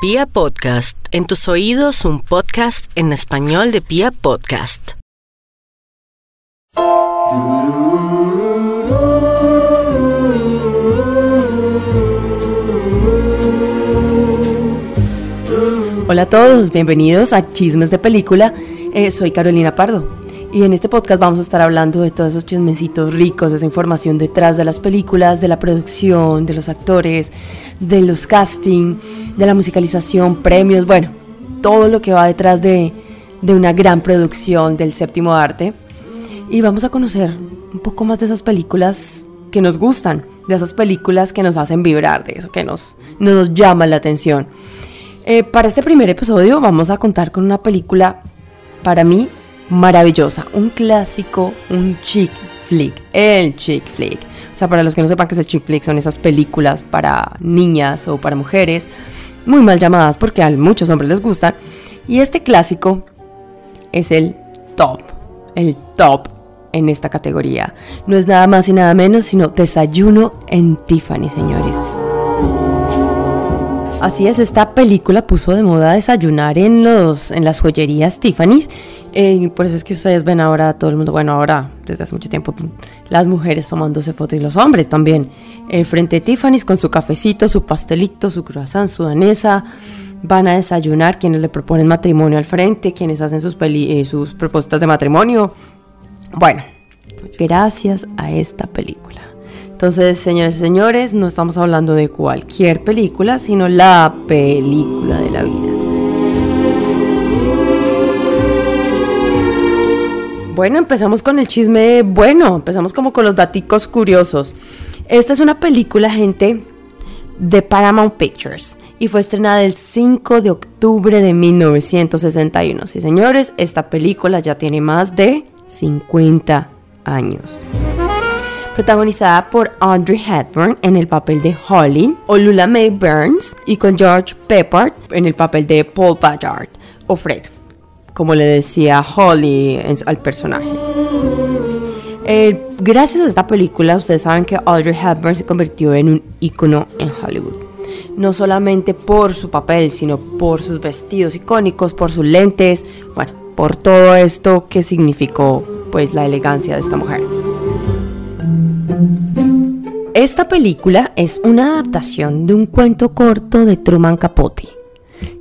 Pia Podcast, en tus oídos un podcast en español de Pia Podcast. Hola a todos, bienvenidos a Chismes de Película. Eh, soy Carolina Pardo y en este podcast vamos a estar hablando de todos esos chismecitos ricos, de esa información detrás de las películas, de la producción, de los actores, de los casting, de la musicalización, premios, bueno, todo lo que va detrás de, de una gran producción del séptimo arte. Y vamos a conocer un poco más de esas películas que nos gustan, de esas películas que nos hacen vibrar, de eso que nos, nos llama la atención. Eh, para este primer episodio vamos a contar con una película, para mí, maravillosa, un clásico, un chick flick, el chick flick. O sea, para los que no sepan qué es el chick flick, son esas películas para niñas o para mujeres, muy mal llamadas porque a muchos hombres les gustan. Y este clásico es el top, el top en esta categoría. No es nada más y nada menos sino Desayuno en Tiffany, señores. Así es, esta película puso de moda desayunar en, los, en las joyerías Tiffany's. Eh, por eso es que ustedes ven ahora todo el mundo, bueno, ahora desde hace mucho tiempo, las mujeres tomándose fotos y los hombres también. Eh, frente a Tiffany's con su cafecito, su pastelito, su croissant, su danesa. Van a desayunar quienes le proponen matrimonio al frente, quienes hacen sus, eh, sus propuestas de matrimonio. Bueno, gracias a esta película. Entonces, señores y señores, no estamos hablando de cualquier película, sino la película de la vida. Bueno, empezamos con el chisme bueno, empezamos como con los daticos curiosos. Esta es una película, gente, de Paramount Pictures y fue estrenada el 5 de octubre de 1961. Sí, señores, esta película ya tiene más de 50 años protagonizada por Audrey Hepburn en el papel de Holly, o Lula May Burns y con George Peppard en el papel de Paul Ballard o Fred, como le decía Holly al personaje. Eh, gracias a esta película, ustedes saben que Audrey Hepburn se convirtió en un ícono en Hollywood. No solamente por su papel, sino por sus vestidos icónicos, por sus lentes, bueno, por todo esto que significó pues la elegancia de esta mujer. Esta película es una adaptación de un cuento corto de Truman Capote.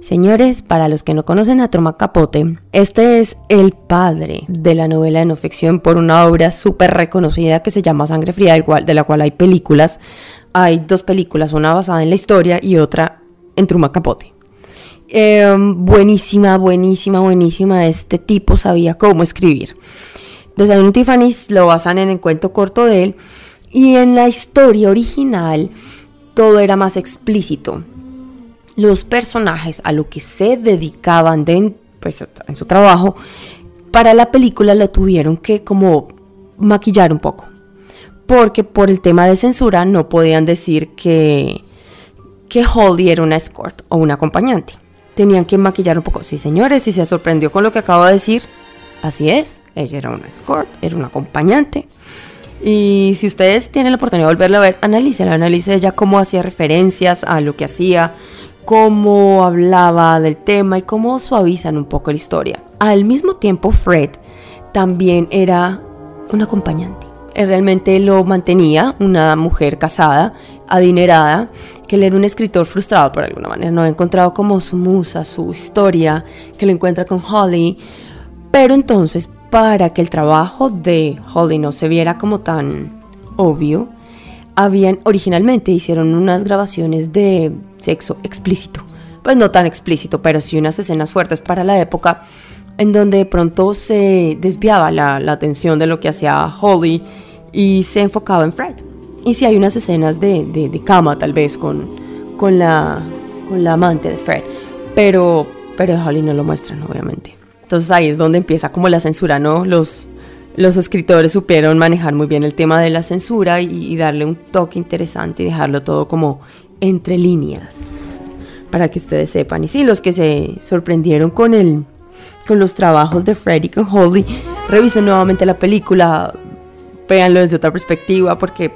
Señores, para los que no conocen a Truman Capote, este es el padre de la novela de no ficción por una obra súper reconocida que se llama Sangre Fría, de la cual hay películas. Hay dos películas, una basada en la historia y otra en Truman Capote. Em, buenísima, buenísima, buenísima. Este tipo sabía cómo escribir. Desde Tiffany's lo basan en el cuento corto de él y en la historia original todo era más explícito. Los personajes a lo que se dedicaban pues, en su trabajo, para la película lo tuvieron que como maquillar un poco. Porque por el tema de censura no podían decir que, que Holly era una escort o una acompañante. Tenían que maquillar un poco. Sí, señores, si se sorprendió con lo que acabo de decir, así es. Ella era una escort, era una acompañante. Y si ustedes tienen la oportunidad de volverlo a ver, analícela, analice ella cómo hacía referencias a lo que hacía, cómo hablaba del tema y cómo suavizan un poco la historia. Al mismo tiempo, Fred también era un acompañante. Él realmente lo mantenía, una mujer casada, adinerada, que él era un escritor frustrado por alguna manera, no había encontrado como su musa, su historia, que lo encuentra con Holly. Pero entonces para que el trabajo de Holly no se viera como tan obvio, habían originalmente hicieron unas grabaciones de sexo explícito. Pues no tan explícito, pero sí unas escenas fuertes para la época en donde de pronto se desviaba la, atención de lo que hacía Holly y se enfocaba en Fred. Y sí hay unas escenas de, de, cama tal vez con, con, la, con la amante de Fred, pero, pero Holly no lo muestran obviamente. Entonces ahí es donde empieza como la censura, ¿no? Los, los escritores supieron manejar muy bien el tema de la censura y, darle un toque interesante y dejarlo todo como entre líneas para que ustedes sepan. Y sí, los que se sorprendieron con el con los trabajos de Freddy con Holly, revisen nuevamente la película, véanlo desde otra perspectiva, porque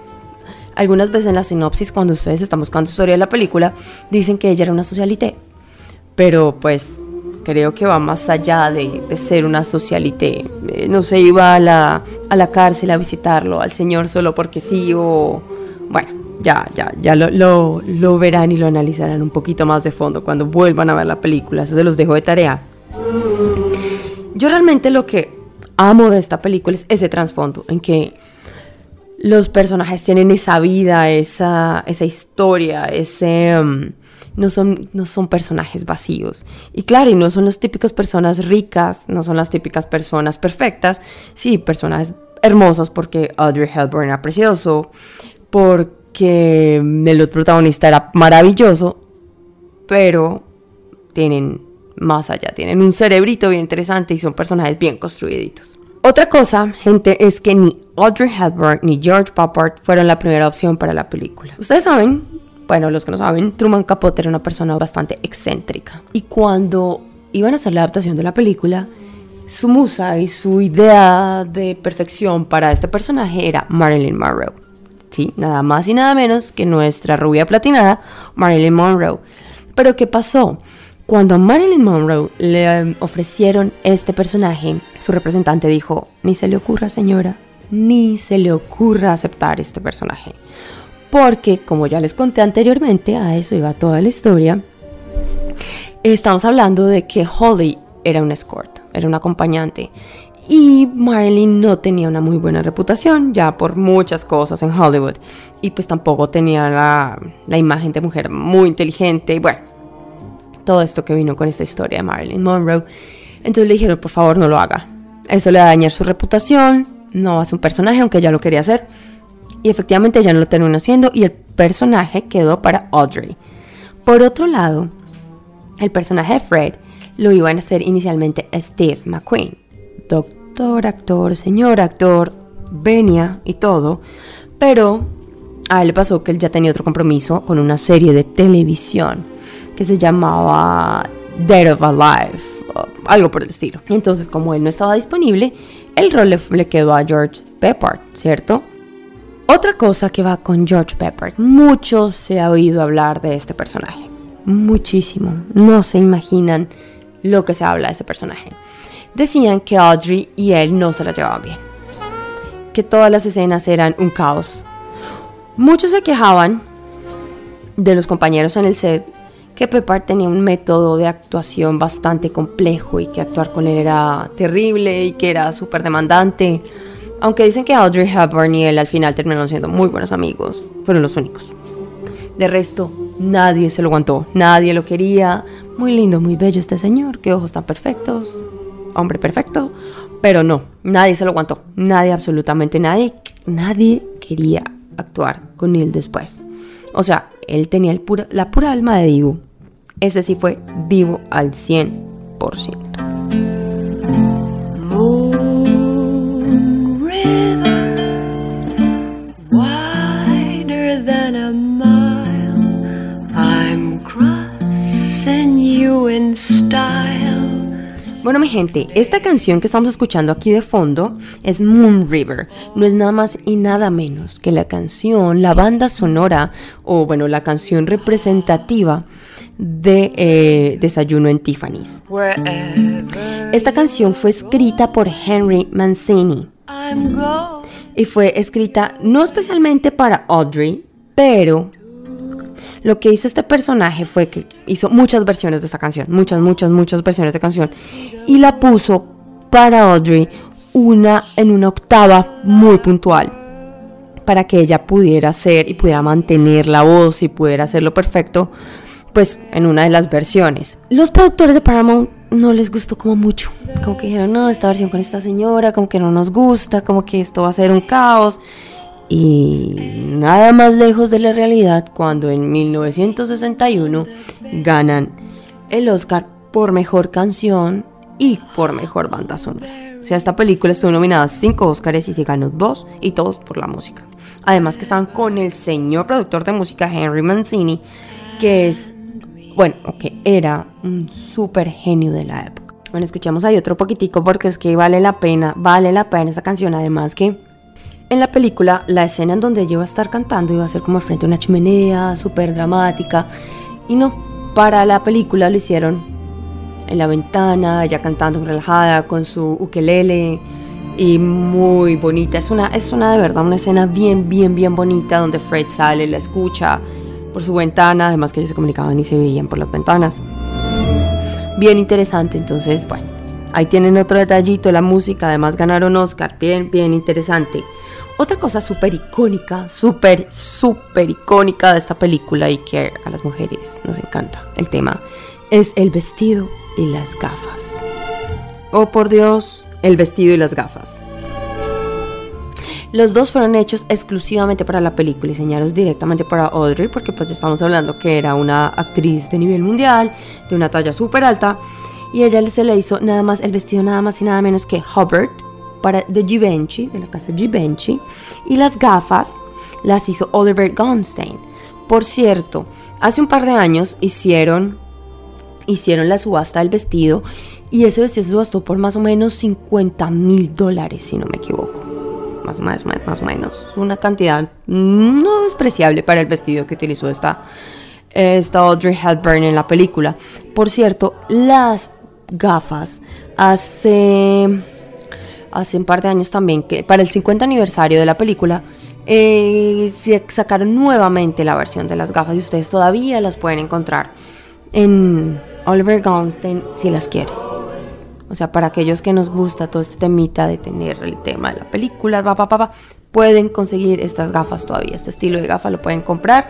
algunas veces en la sinopsis, cuando ustedes están buscando historia de la película, dicen que ella era una socialité pero pues creo que va más allá de, ser una socialité. Eh, no se iba a la, a la cárcel a visitarlo al señor solo porque sí o... Bueno, ya, ya, ya lo, lo, verán y lo analizarán un poquito más de fondo cuando vuelvan a ver la película. Eso se los dejo de tarea. Yo realmente lo que amo de esta película es ese trasfondo, en que los personajes tienen esa vida, esa, esa historia, ese... Um, no son, no son personajes vacíos. Y claro, y no son las típicas personas ricas, no son las típicas personas perfectas, sí, personajes hermosos porque Audrey Hepburn era precioso, porque el otro protagonista era maravilloso, pero tienen más allá, tienen un cerebrito bien interesante y son personajes bien construiditos. Otra cosa, gente, es que ni Audrey Hepburn ni George Papard fueron la primera opción para la película. Ustedes saben bueno, los que no saben, Truman Capote era una persona bastante excéntrica. Y cuando iban a hacer la adaptación de la película, su musa y su idea de perfección para este personaje era Marilyn Monroe. Sí, nada más y nada menos que nuestra rubia platinada, Marilyn Monroe. Pero ¿qué pasó? Cuando a Marilyn Monroe le ofrecieron este personaje, su representante dijo, ni se le ocurra señora, ni se le ocurra aceptar este personaje porque como ya les conté anteriormente, a eso iba toda la historia, estamos hablando de que Holly era un escort, era un acompañante. Y Marilyn no tenía una muy buena reputación, ya por muchas cosas en Hollywood. Y pues tampoco tenía la, imagen de mujer muy inteligente. Y bueno, todo esto que vino con esta historia de Marilyn Monroe. Entonces le dijeron, por favor, no lo haga. Eso le va a dañar su reputación. No ser un personaje, aunque ya lo quería hacer. Y efectivamente ya no lo terminó haciendo y el personaje quedó para Audrey. Por otro lado, el personaje de Fred lo iban a hacer inicialmente Steve McQueen. Doctor, actor, señor actor, venia y todo. Pero a él le pasó que él ya tenía otro compromiso con una serie de televisión que se llamaba Dead of Alive, algo por el estilo. Entonces, como él no estaba disponible, el rol le, le quedó a George Peppard, ¿cierto? Otra cosa que va con George Pepper, mucho se ha oído hablar de este personaje, muchísimo, no se imaginan lo que se habla de este personaje. Decían que Audrey y él no se la llevaban bien, que todas las escenas eran un caos. Muchos se quejaban de los compañeros en el set que Pepper tenía un método de actuación bastante complejo y que actuar con él era terrible y que era súper demandante. Aunque dicen que Audrey Hepburn y él al final terminaron siendo muy buenos amigos, fueron los únicos. De resto, nadie se lo aguantó, nadie lo quería. Muy lindo, muy bello este señor, qué ojos tan perfectos, hombre perfecto. Pero no, nadie se lo aguantó, nadie, absolutamente nadie, nadie quería actuar con él después. O sea, él tenía el la pura alma de Divo. Ese sí fue vivo al 100%. Bueno, mi gente, esta canción que estamos escuchando aquí de fondo es Moon River. No es nada más y nada menos que la canción, la banda sonora, o bueno, la canción representativa de eh, Desayuno en Tiffany's. Esta canción fue escrita por Henry Mancini. Y fue escrita no especialmente para Audrey, pero lo que hizo este personaje fue que hizo muchas versiones de esta canción, muchas, muchas, muchas versiones de canción, y la puso para Audrey una en una octava muy puntual para que ella pudiera hacer y pudiera mantener la voz y pudiera hacerlo perfecto, pues en una de las versiones. Los productores de Paramount no les gustó como mucho, como que dijeron, no, esta versión con esta señora, como que no nos gusta, como que esto va a ser un caos. Y nada más lejos de la realidad cuando en 1961 ganan el Oscar por mejor canción y por mejor banda sonora. O sea, esta película estuvo nominada a 5 Oscars y se ganó 2 y todos por la música. Además que estaban con el señor productor de música Henry Mancini, que es, bueno, que era un súper genio de la época. Bueno, escuchamos ahí otro poquitico porque es que vale la pena, vale la pena esa canción. Además que en la película, la escena en donde yo iba a estar cantando iba a ser como frente a una chimenea, súper dramática. Y no, para la película lo hicieron en la ventana, ella cantando relajada con su ukelele y muy bonita. Es una, es una de verdad una escena bien, bien, bien bonita donde Fred sale, la escucha por su ventana, además que ellos se comunicaban y se veían por las ventanas. Bien interesante, entonces, bueno, ahí tienen otro detallito, la música, además ganaron Oscar, bien, bien interesante. Otra cosa súper icónica, súper, súper icónica de esta película y que a las mujeres nos encanta el tema, es el vestido y las gafas. Oh, por Dios, el vestido y las gafas. Los dos fueron hechos exclusivamente para la película, y diseñados directamente para Audrey, porque pues ya estamos hablando que era una actriz de nivel mundial, de una talla súper alta, y a ella se le hizo nada más el vestido nada más y nada menos que Hubbard para de Givenchy, de la casa Givenchy, y las gafas las hizo Oliver Gonstein. Por cierto, hace un par de años hicieron hicieron la subasta del vestido y ese vestido se subastó por más o menos 50 mil dólares, si no me equivoco. Más, más, más o menos. Una cantidad no despreciable para el vestido que utilizó esta, esta Audrey Hepburn en la película. Por cierto, las gafas hace, hace un par de años también, que para el 50 aniversario de la película, eh, se sacaron nuevamente la versión de las gafas y ustedes todavía las pueden encontrar en Oliver Goldstein si las quieren. O sea, para aquellos que nos gusta todo este temita de tener el tema de la película, va, va, pueden conseguir estas gafas todavía. Este estilo de gafa lo pueden comprar.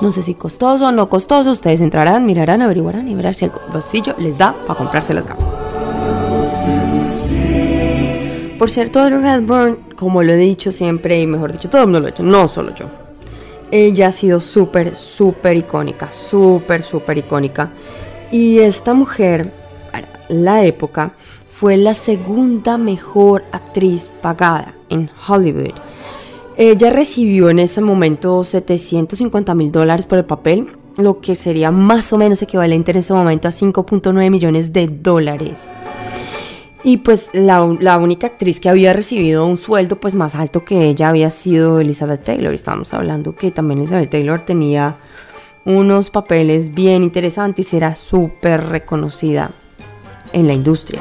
No sé si costoso o no costoso. Ustedes entrarán, mirarán, averiguarán y verán si el bolsillo les da para comprarse las gafas. Por cierto, Audrey Hepburn, como lo he dicho siempre, y mejor dicho, todo el mundo lo ha hecho, no solo yo. Ella ha sido súper, súper icónica, súper, súper icónica. Y esta mujer, la época, fue la segunda mejor actriz pagada en Hollywood. Ella recibió en ese momento 750 mil dólares por el papel, lo que sería más o menos equivalente en ese momento a 5.9 millones de dólares. Y pues la, única actriz que había recibido un sueldo pues más alto que ella había sido Elizabeth Taylor. Estábamos hablando que también Elizabeth Taylor tenía unos papeles bien interesantes y era súper reconocida en la industria.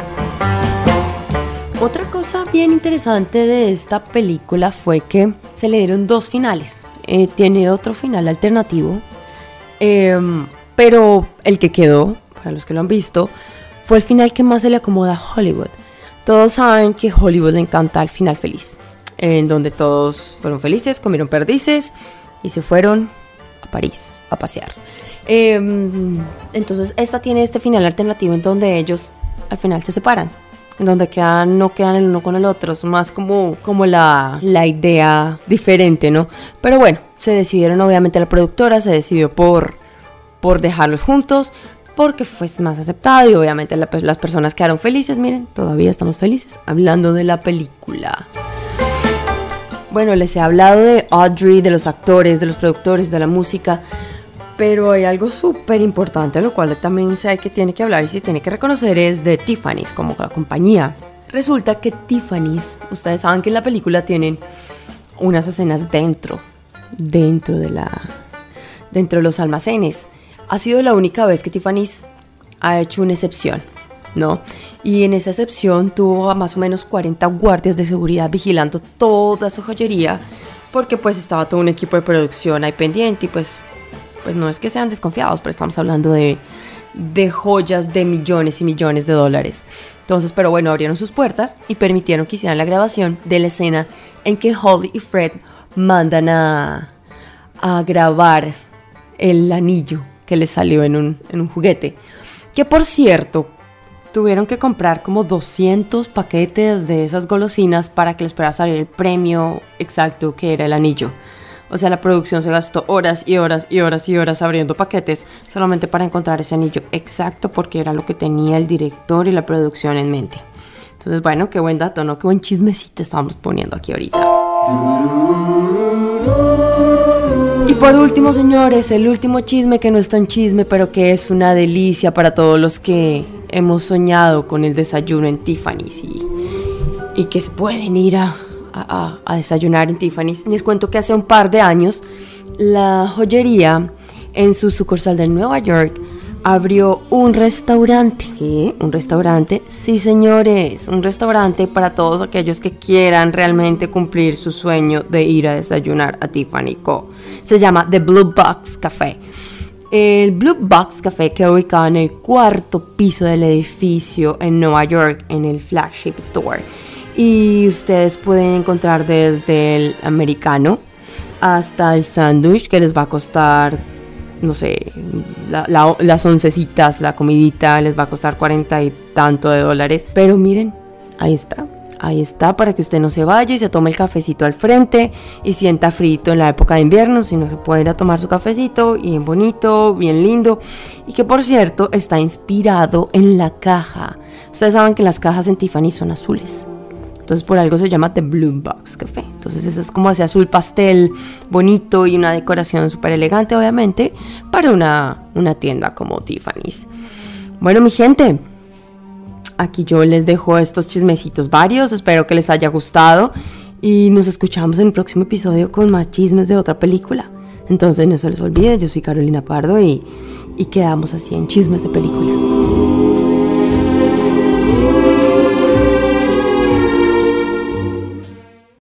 Otra cosa bien interesante de esta película fue que se le dieron dos finales. Eh, tiene otro final alternativo, em, pero el que quedó, para los que lo han visto, fue el final que más se le acomoda a Hollywood. Todos saben que Hollywood le encanta el final feliz, en donde todos fueron felices, comieron perdices y se fueron a París a pasear. Em, entonces esta tiene este final alternativo en donde ellos al final se separan, en donde quedan, no quedan el uno con el otro, es más como, como la, la idea diferente, ¿no? Pero bueno, se decidieron obviamente la productora, se decidió por, por dejarlos juntos, porque fue más aceptado y obviamente las personas quedaron felices. Miren, todavía estamos felices hablando de la película. Bueno, les he hablado de Audrey, de los actores, de los productores, de la música, pero hay algo súper importante, lo cual también sé que tiene que hablar y se tiene que reconocer, es de Tiffany's como la compañía. Resulta que Tiffany's, ustedes saben que en la película tienen unas escenas dentro, dentro de la, dentro de los almacenes ha sido la única vez que Tiffany's ha hecho una excepción, ¿no? Y en esa excepción tuvo a más o menos 40 guardias de seguridad vigilando toda su joyería, porque pues estaba todo un equipo de producción ahí pendiente y pues, pues no es que sean desconfiados, pero estamos hablando de, de joyas de millones y millones de dólares. Entonces, pero bueno, abrieron sus puertas y permitieron que hicieran la grabación de la escena en que Holly y Fred mandan a, a grabar el anillo que les salió en un, en un juguete. Que por cierto, tuvieron que comprar como 200 paquetes de esas golosinas para que les pudiera salir el premio exacto que era el anillo. O sea, la producción se gastó horas y horas y horas y horas abriendo paquetes solamente para encontrar ese anillo exacto porque era lo que tenía el director y la producción en mente. Entonces, bueno, qué buen dato, ¿no? Qué buen chismecito estamos poniendo aquí ahorita. Y por último, señores, el último chisme que no es tan chisme, pero que es una delicia para todos los que hemos soñado con el desayuno en Tiffany's y, que pueden ir a, a, desayunar en Tiffany's. Les cuento que hace un par de años la joyería en su sucursal de Nueva York abrió un restaurante. ¿Qué? ¿Un restaurante? Sí, señores, un restaurante para todos aquellos que quieran realmente cumplir su sueño de ir a desayunar a Tiffany Co. Se llama The Blue Box Café. El Blue Box Café queda ubicado en el cuarto piso del edificio en Nueva York, en el Flagship Store. Y ustedes pueden encontrar desde el americano hasta el sándwich que les va a costar, no sé, las oncecitas, la comidita les va a costar 40 y tanto de dólares. Pero miren, ahí está. Ahí está para que usted no se vaya y se tome el cafecito al frente y sienta frito en la época de invierno, sino se puede ir a tomar su cafecito bien bonito, bien lindo y que por cierto está inspirado en la caja. Ustedes saben que las cajas en Tiffany son azules. Entonces por algo se llama The Blue Box Café. Entonces eso es como ese azul pastel bonito y una decoración súper elegante obviamente para una, una tienda como Tiffany's. Bueno mi gente, aquí yo les dejo estos chismecitos varios. Espero que les haya gustado y nos escuchamos en el próximo episodio con más chismes de otra película. Entonces no se les olvide, yo soy Carolina Pardo y, y quedamos así en chismes de película.